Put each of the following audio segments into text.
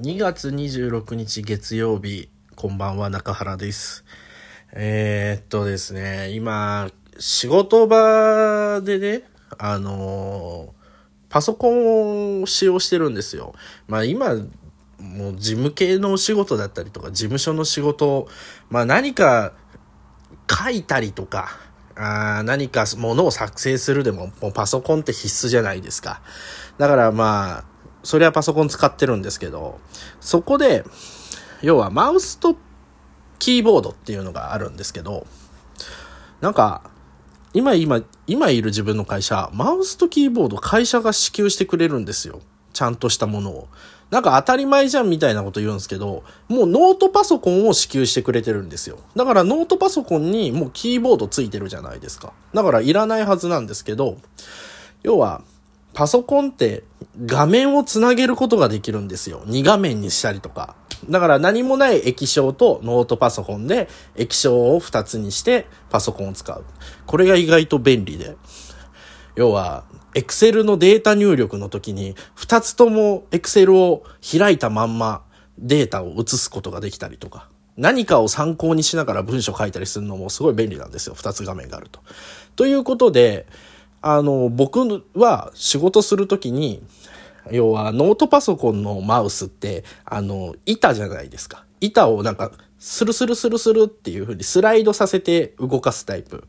2月26日月曜日、こんばんは、中原です。えー、っとですね、今、仕事場でね、あのーパソコンを使用してるんですよ。まあ今、もう事務系のお仕事だったりとか、事務所の仕事、まあ何か書いたりとか、あ何かものを作成するでも、もうパソコンって必須じゃないですか。だからまあ、それはパソコン使ってるんですけど、そこで、要はマウスとキーボードっていうのがあるんですけど、なんか、今今、今いる自分の会社、マウスとキーボード会社が支給してくれるんですよ。ちゃんとしたものを。なんか当たり前じゃんみたいなこと言うんですけど、もうノートパソコンを支給してくれてるんですよ。だからノートパソコンにもうキーボードついてるじゃないですか。だからいらないはずなんですけど、要は、パソコンって画面をつなげることができるんですよ。2画面にしたりとか。だから何もない液晶とノートパソコンで液晶を2つにしてパソコンを使う。これが意外と便利で。要は、Excel のデータ入力の時に2つとも Excel を開いたまんまデータを移すことができたりとか。何かを参考にしながら文章書いたりするのもすごい便利なんですよ。2つ画面があると。ということで、あの、僕は仕事するときに、要はノートパソコンのマウスって、あの、板じゃないですか。板をなんか、スルスルスルスルっていう風にスライドさせて動かすタイプ。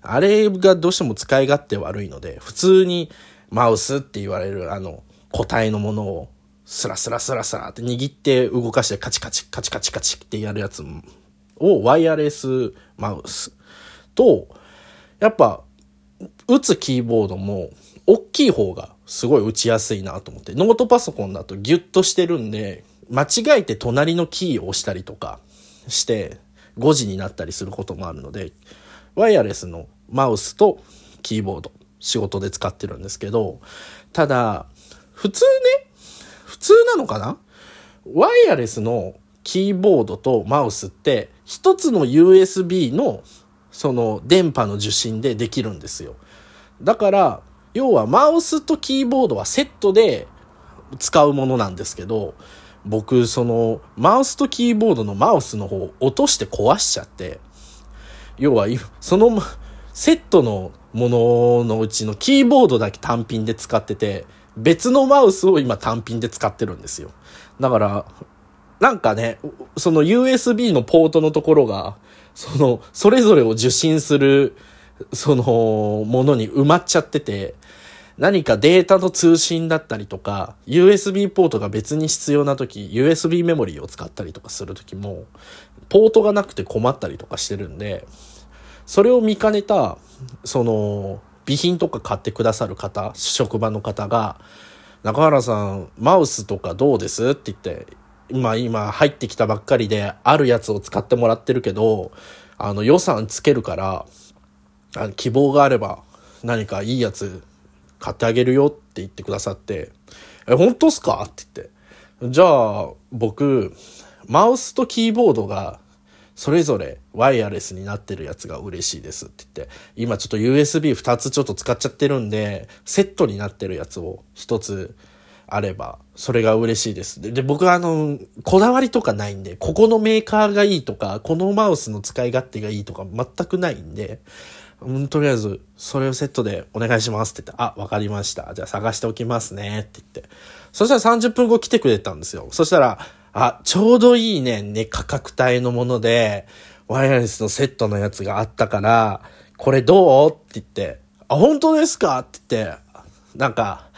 あれがどうしても使い勝手悪いので、普通にマウスって言われるあの、個体のものをスラスラスラスラって握って動かしてカチカチカチカチカチってやるやつをワイヤレスマウスと、やっぱ打つキーボードも大きい方がすごい打ちやすいなと思って、ノートパソコンだとギュッとしてるんで、間違えて隣のキーを押したりとかして5時になったりすることもあるので、ワイヤレスのマウスとキーボード仕事で使ってるんですけど、ただ、普通ね、普通なのかな？ワイヤレスのキーボードとマウスって一つの USB のその電波の受信でできるんですよ。だから、要はマウスとキーボードはセットで使うものなんですけど、僕、その、マウスとキーボードのマウスの方を落として壊しちゃって、要は、その、セットのもののうちのキーボードだけ単品で使ってて、別のマウスを今単品で使ってるんですよ。だから、なんかね、その USB のポートのところが、その、それぞれを受信する、その、ものに埋まっちゃってて、何かデータの通信だったりとか、USB ポートが別に必要な時、USB メモリーを使ったりとかする時も、ポートがなくて困ったりとかしてるんで、それを見かねた、その、備品とか買ってくださる方、職場の方が、中原さん、マウスとかどうです？って言って、今、今入ってきたばっかりで、あるやつを使ってもらってるけど、あの予算つけるから、あの希望があれば何かいいやつ買ってあげるよって言ってくださって、え、本当っすか？って言って。じゃあ、僕、マウスとキーボードがそれぞれワイヤレスになってるやつが嬉しいですって言って、今ちょっと USB2 つちょっと使っちゃってるんで、セットになってるやつを一つあれば、それが嬉しいです。で、で僕はあの、こだわりとかないんで、ここのメーカーがいいとか、このマウスの使い勝手がいいとか全くないんで、うん、とりあえず、それをセットでお願いしますって言って、あ、わかりました。じゃあ探しておきますねって言って。そしたら30分後来てくれたんですよ。そしたら、あ、ちょうどいいね、ね、価格帯のもので、ワイヤレスのセットのやつがあったから、これどう？って言って、あ、本当ですか？って言って、なんか、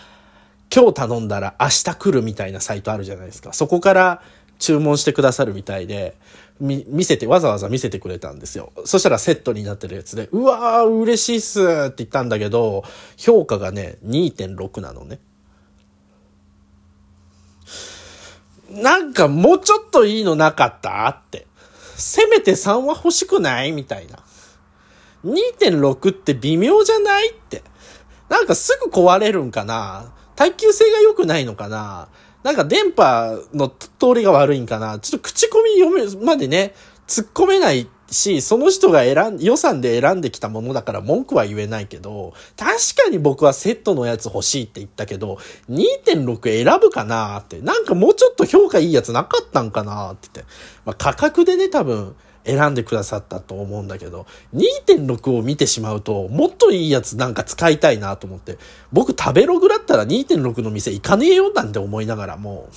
今日頼んだら明日来るみたいなサイトあるじゃないですか。そこから注文してくださるみたいで、み、見せて、わざわざ見せてくれたんですよ。そしたらセットになってるやつで、うわー、嬉しいっすって言ったんだけど、評価がね、2.6なのね。なんかもうちょっといいのなかったって。せめて3は欲しくないみたいな。2.6って微妙じゃないって。なんかすぐ壊れるんかな耐久性が良くないのかな。なんか電波の通りが悪いんかな。ちょっと口コミ読め、までね、突っ込めないし、その人が選ん、予算で選んできたものだから文句は言えないけど、確かに僕はセットのやつ欲しいって言ったけど、2.6選ぶかなって、なんかもうちょっと評価いいやつなかったんかなって言って。まあ、価格でね、多分、選んでくださったと思うんだけど、2.6を見てしまうと、もっといいやつなんか使いたいなと思って、僕食べログだったら2.6の店行かねえよなんて思いながらも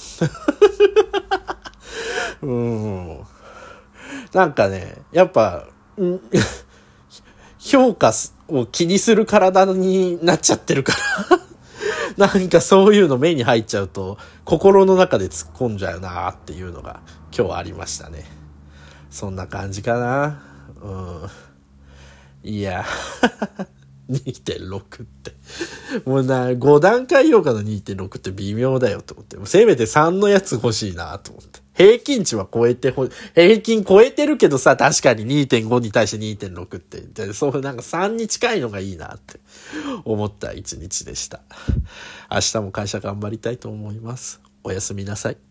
う。うん。なんかね、やっぱ、評価を気にする体になっちゃってるから なんかそういうの目に入っちゃうと、心の中で突っ込んじゃうなっていうのが今日ありましたね。そんな感じかな。うん。いや、2.6って。もうな、5段階評価の2.6って微妙だよと思って。せめて3のやつ欲しいなと思って。平均値は超えてほ、平均超えてるけどさ、確かに2.5に対して2.6って。でそう、なんか3に近いのがいいなって思った一日でした。明日も会社頑張りたいと思います。おやすみなさい。